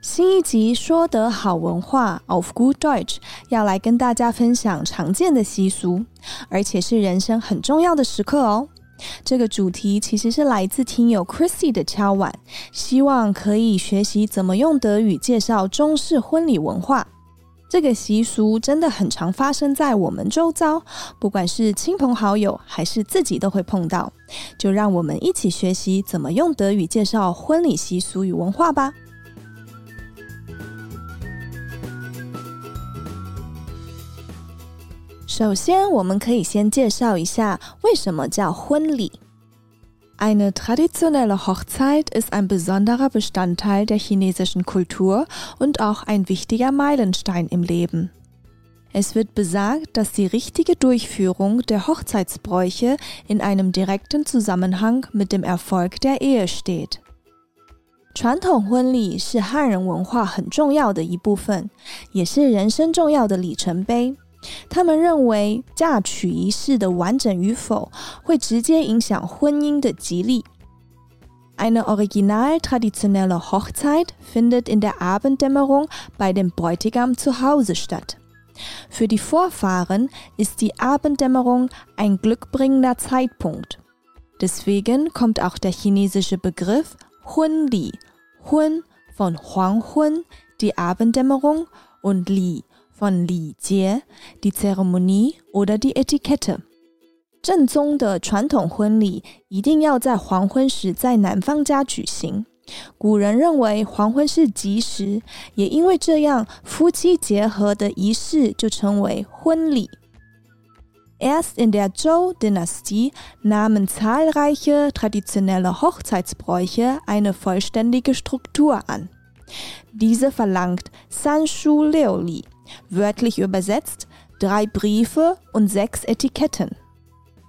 新一集说得好文化 of Good Deutsch 要来跟大家分享常见的习俗，而且是人生很重要的时刻哦。这个主题其实是来自听友 Chrissy 的敲碗，希望可以学习怎么用德语介绍中式婚礼文化。这个习俗真的很常发生在我们周遭，不管是亲朋好友还是自己都会碰到。就让我们一起学习怎么用德语介绍婚礼习俗与文化吧。首先，我们可以先介绍一下为什么叫婚礼。Eine traditionelle Hochzeit ist ein besonderer Bestandteil der chinesischen Kultur und auch ein wichtiger Meilenstein im Leben. Es wird besagt, dass die richtige Durchführung der Hochzeitsbräuche in einem direkten Zusammenhang mit dem Erfolg der Ehe steht. 传统婚礼是汉人文化很重要的一部分，也是人生重要的里程碑。 他们认为嫁娶仪式的完整与否会直接影响婚姻的吉利。Eine original traditionelle Hochzeit findet in der Abenddämmerung bei dem Bräutigam zu Hause statt. Für die Vorfahren ist die Abenddämmerung ein glückbringender Zeitpunkt. Deswegen kommt auch der chinesische Begriff Hunli, Hun von Huanghun, die Abenddämmerung, und Li von Li Jie, die Zeremonie oder die Etikette。正宗的传统婚礼一定要在黄昏时在男方家举行。古人认为黄昏是吉时，也因为这样，夫妻结合的仪式就称为婚礼。Erst in der Zhou-Dynastie nahmen zahlreiche traditionelle Hochzeitsbräuche eine vollständige Struktur an. Diese verlangt Sanshu Leoli, wörtlich übersetzt drei Briefe und sechs Etiketten.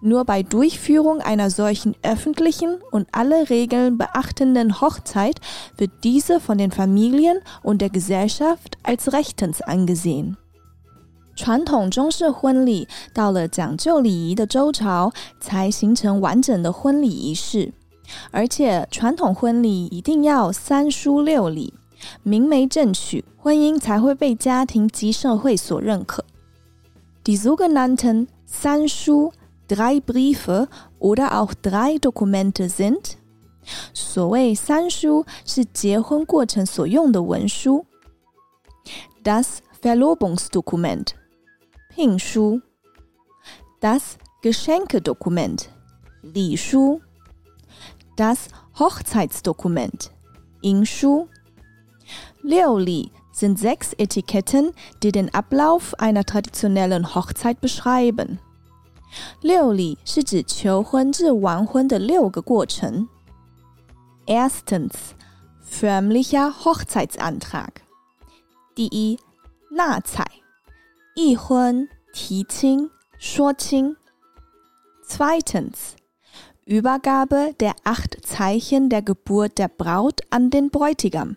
Nur bei Durchführung einer solchen öffentlichen und alle Regeln beachtenden Hochzeit wird diese von den Familien und der Gesellschaft als rechtens angesehen. 传统中式婚礼到了讲究礼仪的周朝，才形成完整的婚礼仪式。而且，传统婚礼一定要三书六礼， 明媒正娶，婚姻才会被家庭及社会所认可。Die sogenannten 三书 drei Briefe oder auch drei Dokumente sind 所谓三书是结婚过程所用的文书，das Verlobungsdokument 聘书，das Geschenkedokument 礼书，das Hochzeitsdokument 迎书。 六礼 sind sechs Etiketten, die den Ablauf einer traditionellen Hochzeit beschreiben. 六礼是指求婚至完婚的六个过程。Erstens förmlicher Hochzeitsantrag. 第一，纳采，议婚、提亲、说亲。Zweitens Übergabe der acht Zeichen der Geburt der Braut an den Bräutigam.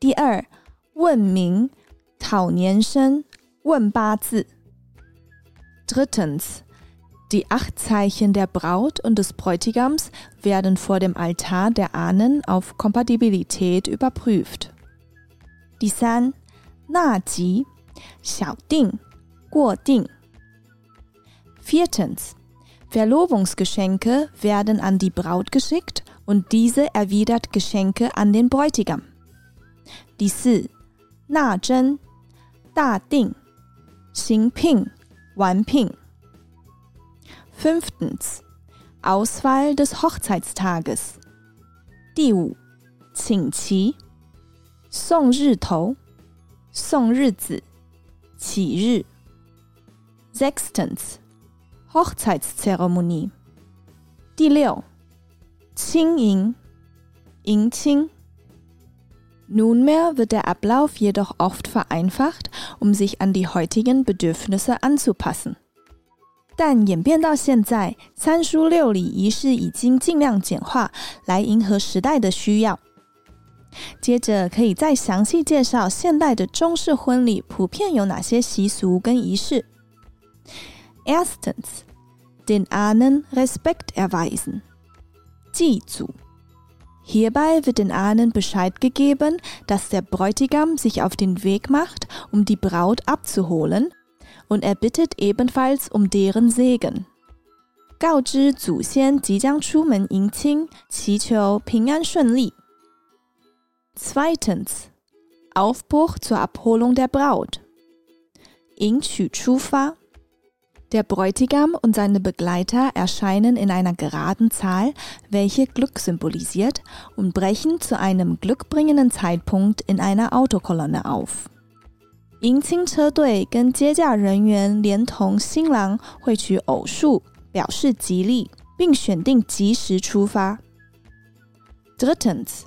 第二，问名、讨年生、问八字。Drittens, die acht Zeichen der Braut und des Bräutigams werden vor dem Altar der Ahnen auf Kompatibilität überprüft. 第三，纳吉、小定、过定。Viertens, Verlobungsgeschenke werden an die Braut geschickt und diese erwidert Geschenke an den Bräutigam. 第四，纳征、大定、行聘、完聘。Fünftens, Auswahl des Hochzeitstages. 第五，请期、送日头、送日子、起日。Sechstens, Hochzeitszeremonie. 第六，亲迎、迎亲。Nunmehr wird der Ablauf jedoch oft vereinfacht, um sich an die heutigen Bedürfnisse anzupassen. 但演变到现在，三书六礼仪式已经尽量简化，来迎合时代的需要。接着可以再详细介绍现代的中式婚礼普遍有哪些习俗跟仪式。Erstens, den Ahnen Respekt erweisen. 祭祖。 Hierbei wird den Ahnen Bescheid gegeben, dass der Bräutigam sich auf den Weg macht, um die Braut abzuholen, und er bittet ebenfalls um deren Segen. 告知祖先即将出门迎亲，祈求平安顺利。Zweitens Aufbruch zur Abholung der Braut. 迎娶出发。 der Bräutigam und seine Begleiter erscheinen in einer geraden Zahl, welche Glück symbolisiert, und brechen zu einem glückbringenden Zeitpunkt in einer Autokolonne auf. 迎亲车队跟接驾人员连同新郎会取偶数，表示吉利，并选定吉时出发。Drittens,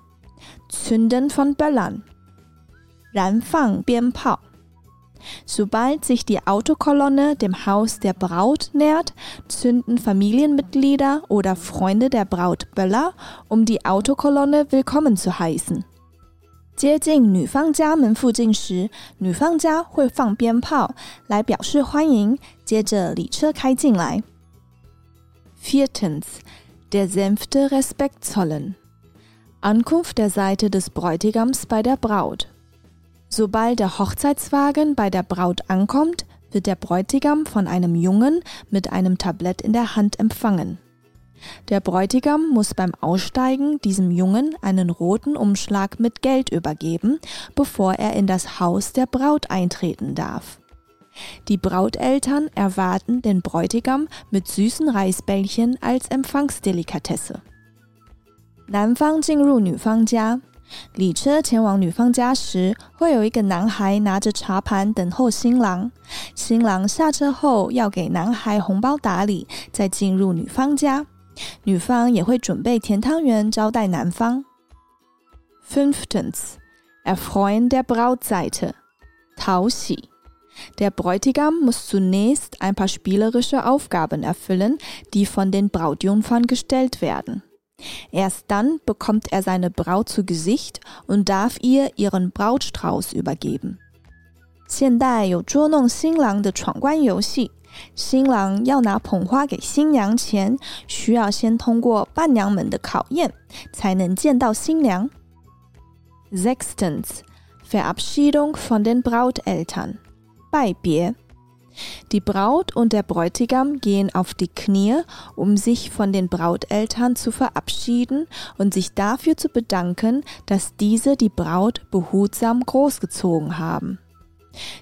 Zünden von Böllern，燃放鞭炮。 Sobald sich die Autokolonne dem Haus der Braut nähert, zünden Familienmitglieder oder Freunde der Braut Böller, um die Autokolonne willkommen zu heißen. 接近女方家门附近时，女方家会放鞭炮来表示欢迎。接着礼车开进来。Viertens, der sanfte Respekt zollen. Ankunft der Seite des Bräutigams bei der Braut. Sobald der Hochzeitswagen bei der Braut ankommt, wird der Bräutigam von einem Jungen mit einem Tablett in der Hand empfangen. Der Bräutigam muss beim Aussteigen diesem Jungen einen roten Umschlag mit Geld übergeben, bevor er in das Haus der Braut eintreten darf. Die Brauteltern erwarten den Bräutigam mit süßen Reisbällchen als Empfangsdelikatesse. 男方进入女方家， 礼车前往女方家时，会有一个男孩拿着茶盘等候新郎。新郎下车后要给男孩红包打理，再进入女方家。女方也会准备甜汤圆招待男方。Fünftens, erfreuen der Brautseite，讨喜。Der Bräutigam muss zunächst ein paar spielerische Aufgaben erfüllen, die von den Brautjungfern gestellt werden. Erst dann bekommt er seine Braut zu Gesicht und darf ihr ihren Brautstrauß übergeben. 现代有捉弄新郎的闯关游戏，新郎要拿捧花给新娘前，需要先通过伴娘们的考验，才能见到新娘。Sechstens Verabschiedung von den Brauteltern 拜别。 die Braut und der Bräutigam gehen auf die Knie, um sich von den Brauteltern zu verabschieden und sich dafür zu bedanken, dass diese die Braut behutsam großgezogen haben.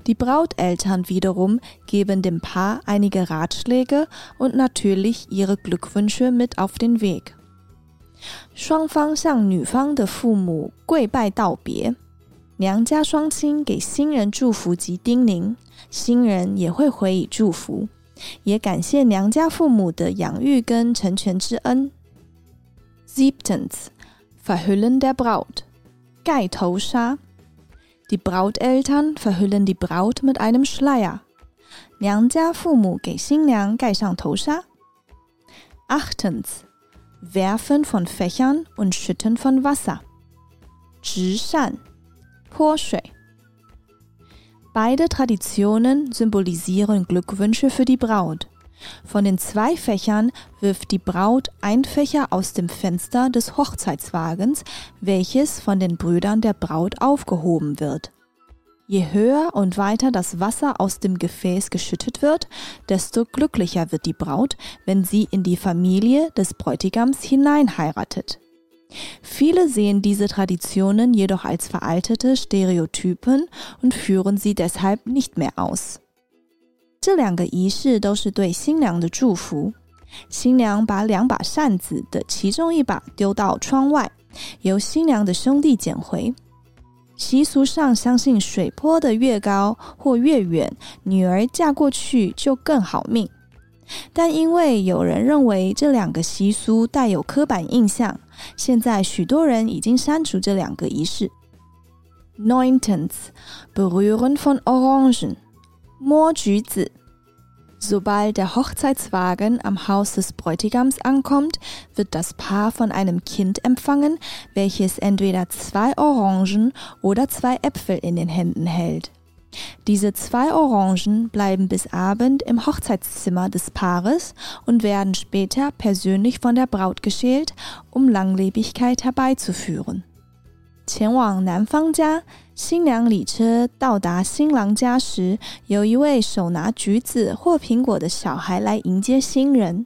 Die Brauteltern wiederum geben dem Paar einige Ratschläge und natürlich ihre Glückwünsche mit auf den Weg. 双方向女方的父母跪拜道别。娘家双亲给新人祝福及叮咛， 新人也会回以祝福，也感谢娘家父母的养育跟成全之恩。Siebtens, Verhüllen der Braut，盖头纱。Die Brauteltern verhüllen die Braut mit einem Schleier。娘家父母给新娘盖上头纱。Achtens, Werfen von Fächern und Schütten von Wasser，直扇。泼水。 Beide Traditionen symbolisieren Glückwünsche für die Braut. Von den zwei Fächern wirft die Braut ein Fächer aus dem Fenster des Hochzeitswagens, welches von den Brüdern der Braut aufgehoben wird. Je höher und weiter das Wasser aus dem Gefäß geschüttet wird, desto glücklicher wird die Braut, wenn sie in die Familie des Bräutigams hineinheiratet. Viele sehen diese Traditionen jedoch als veraltete Stereotypen und führen sie deshalb nicht mehr aus. 这两个仪式都是对新娘的祝福。新娘把两把扇子的其中一把丢到窗外，由新娘的兄弟捡回。习俗上相信水泼得越高或越远，女儿嫁过去就更好命。但因为有人认为这两个习俗带有刻板印象，现在许多人已经删除这两个仪式。 Neuntens. Berühren von Orangen. 摸橘子. Sobald der Hochzeitswagen am Haus des Bräutigams ankommt, wird das Paar von einem Kind empfangen, welches entweder zwei Orangen oder zwei Äpfel in den Händen hält. Diese zwei Orangen bleiben bis Abend im Hochzeitszimmer des Paares und werden später persönlich von der Braut geschält, um Langlebigkeit herbeizuführen. 前往男方家，新娘礼车到达新郎家时，有一位手拿橘子或苹果的小孩来迎接新人。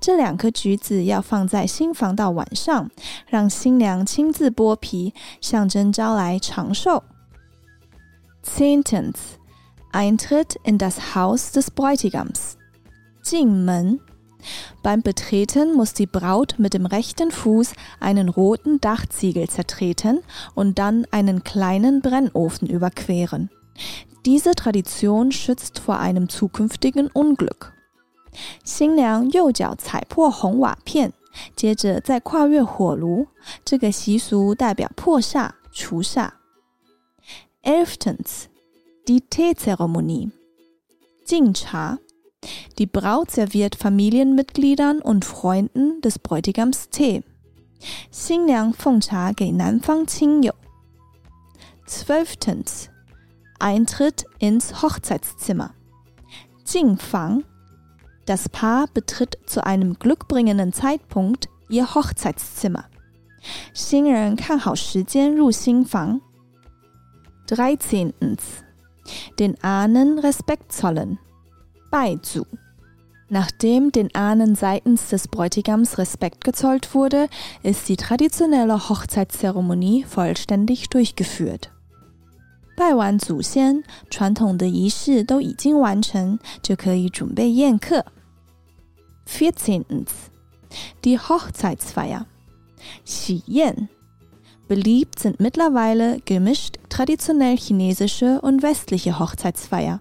这两颗橘子要放在新房到晚上，让新娘亲自剥皮，象征招来长寿。 Zehntens Eintritt in das Haus des Bräutigams. 进门。beim Betreten muss die Braut mit dem rechten Fuß einen roten Dachziegel zertreten und dann einen kleinen Brennofen überqueren. Diese Tradition schützt vor einem zukünftigen Unglück. 新娘右脚踩破红瓦片，接着再跨越火炉，这个习俗代表破煞、除煞。 Elftens, die Teezeremonie. 敬茶。die Braut serviert Familienmitgliedern und Freunden des Bräutigams Tee. 新娘奉茶给男方亲友。Zwölftens. Eintritt ins Hochzeitszimmer. 进房. Das Paar betritt zu einem glückbringenden Zeitpunkt ihr Hochzeitszimmer. 新人看好时间入新房。 Dreizehntens. Den Ahnen Respekt zollen. Beizu. Nachdem den Ahnen seitens des Bräutigams Respekt gezollt wurde, ist die traditionelle Hochzeitszeremonie vollständig durchgeführt. 拜完祖先，传统的仪式都已经完成，就可以准备宴客。Vierzehntens die Hochzeitsfeier 喜宴 Beliebt sind mittlerweile gemischt traditionell chinesische und westliche Hochzeitsfeier.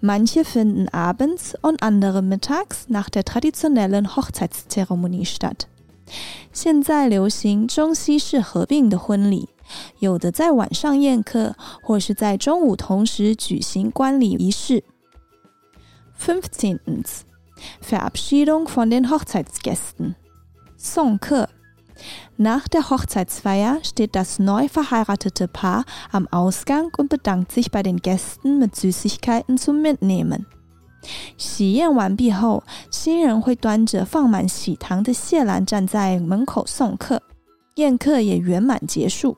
Manche finden abends und andere mittags nach der traditionellen Hochzeitszeremonie statt. 现在流行中西式合并的婚礼，有的在晚上宴客，或是在中午同时举行观礼仪式。Fünfzehntens Verabschiedung von den Hochzeitsgästen. 送客 nach der Hochzeitsfeier steht das neu verheiratete Paar am Ausgang und bedankt sich bei den Gästen mit Süßigkeiten zum Mitnehmen. 喜宴完毕后，新人会端着放满喜糖的谢篮站在门口送客，宴客也圆满结束。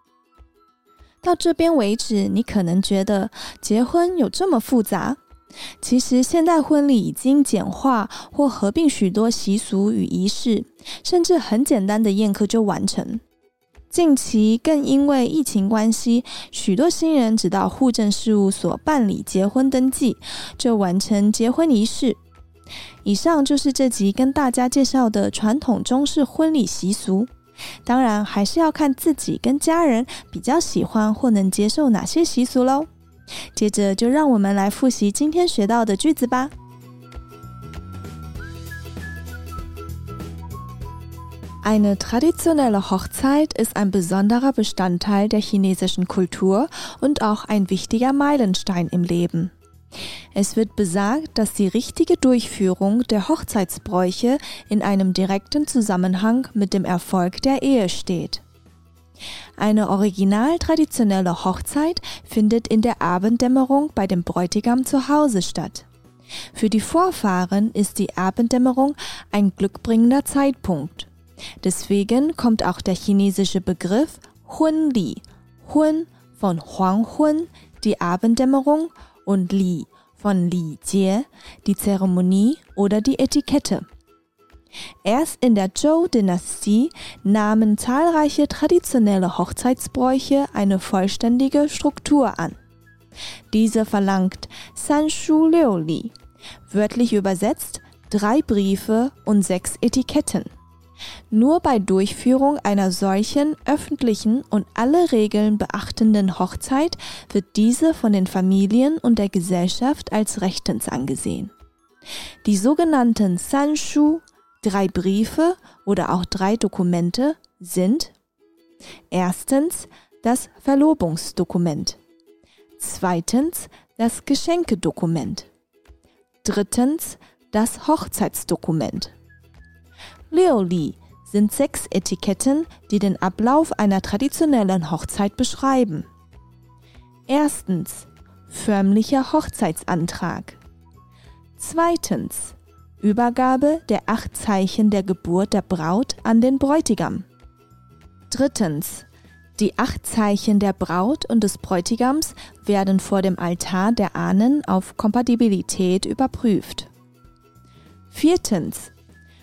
到这边为止，你可能觉得结婚有这么复杂？ 其实，现代婚礼已经简化或合并许多习俗与仪式，甚至很简单的宴客就完成。近期更因为疫情关系，许多新人只到户政事务所办理结婚登记，就完成结婚仪式。以上就是这集跟大家介绍的传统中式婚礼习俗。当然，还是要看自己跟家人比较喜欢或能接受哪些习俗喽。接着就让我们来复习今天学到的句子吧。Eine traditionelle Hochzeit ist ein besonderer Bestandteil der chinesischen Kultur und auch ein wichtiger Meilenstein im Leben. Es wird besagt, dass die richtige Durchführung der Hochzeitsbräuche in einem direkten Zusammenhang mit dem Erfolg der Ehe steht. Eine original traditionelle Hochzeit findet in der Abenddämmerung bei dem Bräutigam zu Hause statt. Für die Vorfahren ist die Abenddämmerung ein glückbringender Zeitpunkt. Deswegen kommt auch der chinesische Begriff Hunli, Hun von Huanghun, die Abenddämmerung, und Li von Li Jie, die Zeremonie oder die Etikette. Erst in der Zhou-Dynastie nahmen zahlreiche traditionelle Hochzeitsbräuche eine vollständige Struktur an. Diese verlangt San Shu Liu Li, wörtlich übersetzt drei Briefe und sechs Etiketten. Nur bei Durchführung einer solchen öffentlichen und alle Regeln beachtenden Hochzeit wird diese von den Familien und der Gesellschaft als rechtens angesehen. Die sogenannten Sanshu Drei Briefe oder auch drei Dokumente sind erstens das Verlobungsdokument. Zweitens das Geschenkedokument. Drittens das Hochzeitsdokument. Leoli sind sechs Etiketten, die den Ablauf einer traditionellen Hochzeit beschreiben. Erstens förmlicher Hochzeitsantrag. Zweitens Übergabe der acht Zeichen der Geburt der Braut an den Bräutigam. Drittens die acht Zeichen der Braut und des Bräutigams werden vor dem Altar der Ahnen auf Kompatibilität überprüft. Viertens.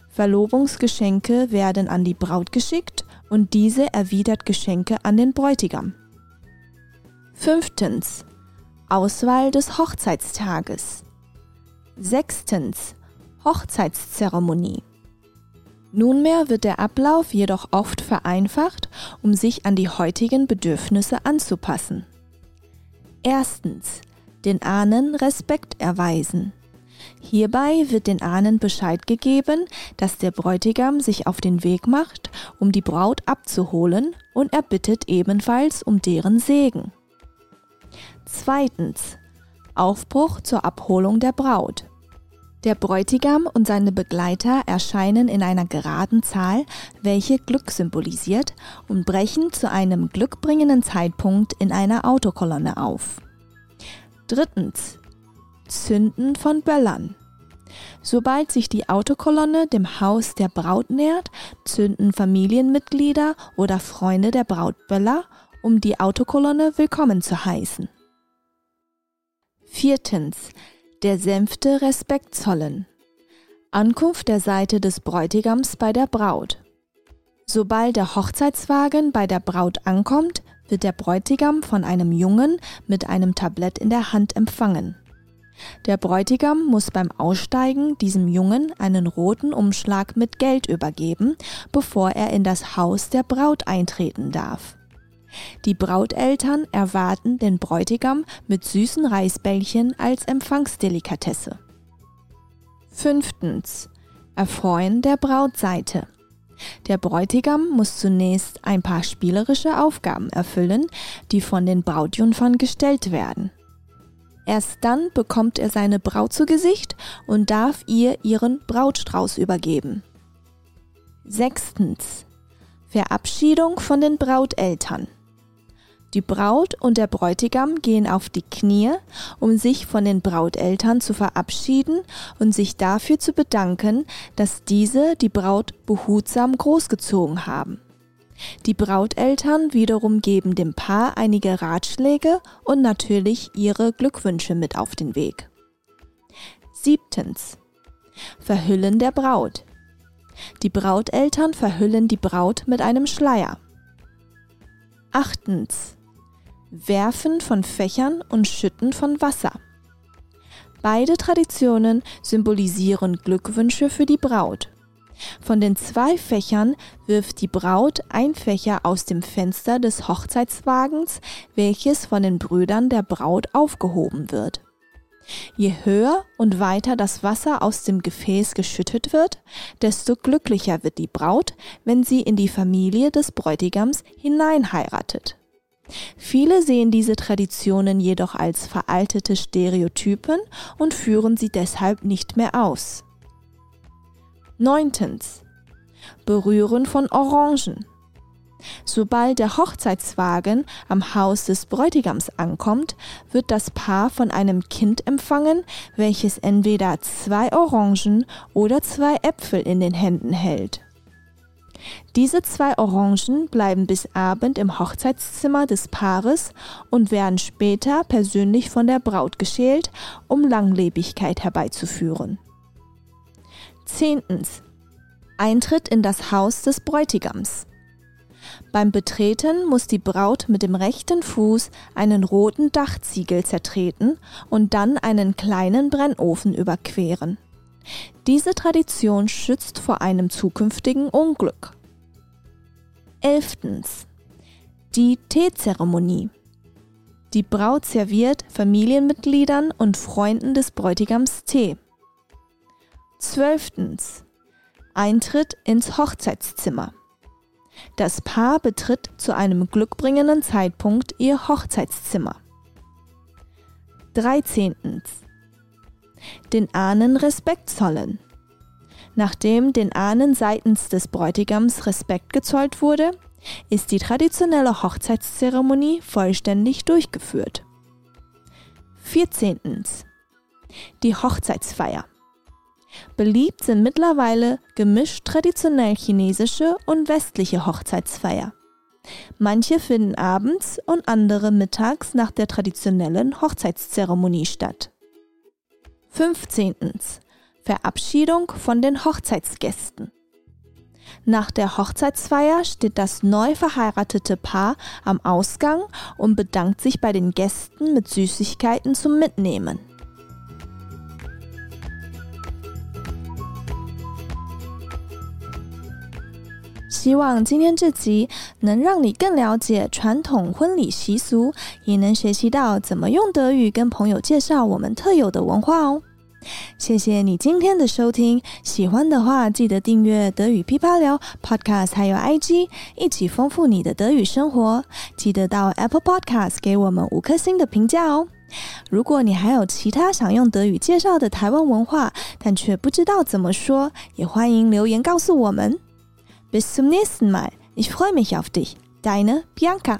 Verlobungsgeschenke werden an die Braut geschickt und diese erwidert Geschenke an den Bräutigam. Fünftens. Auswahl des Hochzeitstages. Sechstens. Hochzeitszeremonie. Nunmehr wird der Ablauf jedoch oft vereinfacht, um sich an die heutigen Bedürfnisse anzupassen. Erstens. Den Ahnen Respekt erweisen. Hierbei wird den Ahnen Bescheid gegeben, dass der Bräutigam sich auf den Weg macht, um die Braut abzuholen, und er bittet ebenfalls um deren Segen. Zweitens. Aufbruch zur Abholung der Braut. Der Bräutigam und seine Begleiter erscheinen in einer geraden Zahl, welche Glück symbolisiert, und brechen zu einem glückbringenden Zeitpunkt in einer Autokolonne auf. Drittens. Zünden von Böllern. Sobald sich die Autokolonne dem Haus der Braut nähert, zünden Familienmitglieder oder Freunde der Braut Böller, um die Autokolonne willkommen zu heißen. Viertens der Sänfte Respekt zollen. Ankunft der Seite des Bräutigams bei der Braut. Sobald der Hochzeitswagen bei der Braut ankommt, wird der Bräutigam von einem Jungen mit einem Tablett in der Hand empfangen. Der Bräutigam muss beim Aussteigen diesem Jungen einen roten Umschlag mit Geld übergeben, bevor er in das Haus der Braut eintreten darf. Die Brauteltern erwarten den Bräutigam mit süßen Reisbällchen als Empfangsdelikatesse. Fünftens. Erfreuen der Brautseite. Der Bräutigam muss zunächst ein paar spielerische Aufgaben erfüllen, die von den Brautjungfern gestellt werden. Erst dann bekommt er seine Braut zu Gesicht und darf ihr ihren Brautstrauß übergeben. Sechstens. Verabschiedung von den Brauteltern. Die Braut und der Bräutigam gehen auf die Knie, um sich von den Brauteltern zu verabschieden und sich dafür zu bedanken, dass diese die Braut behutsam großgezogen haben. Die Brauteltern wiederum geben dem Paar einige Ratschläge und natürlich ihre Glückwünsche mit auf den Weg. Siebtens. Verhüllen der Braut. Die Brauteltern verhüllen die Braut mit einem Schleier. Achtens. Werfen von Fächern und Schütten von Wasser. Beide Traditionen symbolisieren Glückwünsche für die Braut. Von den zwei Fächern wirft die Braut ein Fächer aus dem Fenster des Hochzeitswagens, welches von den Brüdern der Braut aufgehoben wird. Je höher und weiter das Wasser aus dem Gefäß geschüttet wird, desto glücklicher wird die Braut, wenn sie in die Familie des Bräutigams hineinheiratet. Viele sehen diese Traditionen jedoch als veraltete Stereotypen und führen sie deshalb nicht mehr aus. Neuntens. Berühren von Orangen. Sobald der Hochzeitswagen am Haus des Bräutigams ankommt, wird das Paar von einem Kind empfangen, welches entweder zwei Orangen oder zwei Äpfel in den Händen hält. Diese zwei Orangen bleiben bis Abend im Hochzeitszimmer des Paares und werden später persönlich von der Braut geschält, um Langlebigkeit herbeizuführen. Zehntens. Eintritt in das Haus des Bräutigams. Beim Betreten muss die Braut mit dem rechten Fuß einen roten Dachziegel zertreten und dann einen kleinen Brennofen überqueren. Diese Tradition schützt vor einem zukünftigen Unglück. Elftens. Die Teezeremonie. Die Braut serviert Familienmitgliedern und Freunden des Bräutigams Tee. Zwölftens. Eintritt ins Hochzeitszimmer. Das Paar betritt zu einem glückbringenden Zeitpunkt ihr Hochzeitszimmer. 13. Den Ahnen Respekt zollen. Nachdem den Ahnen seitens des Bräutigams Respekt gezollt wurde, ist die traditionelle Hochzeitszeremonie vollständig durchgeführt. 14. Die Hochzeitsfeier. Beliebt sind mittlerweile gemischt traditionell chinesische und westliche Hochzeitsfeier. Manche finden abends und andere mittags nach der traditionellen Hochzeitszeremonie statt. 15. Verabschiedung von den Hochzeitsgästen. Nach der Hochzeitsfeier steht das neu verheiratete Paar am Ausgang und bedankt sich bei den Gästen mit Süßigkeiten zum Mitnehmen. 希望今天这集能让你更了解传统婚礼习俗，也能学习到怎么用德语跟朋友介绍我们特有的文化哦。 谢谢你今天的收听，喜欢的话记得订阅德语噼啪聊 Podcast，还有 IG，一起丰富你的德语生活。记得到 Apple Podcast 给我们五颗星的评价哦。如果你还有其他想用德语介绍的台湾文化，但却不知道怎么说，也欢迎留言告诉我们。Bis zum nächsten Mal. Ich freue mich auf dich. Deine Bianca.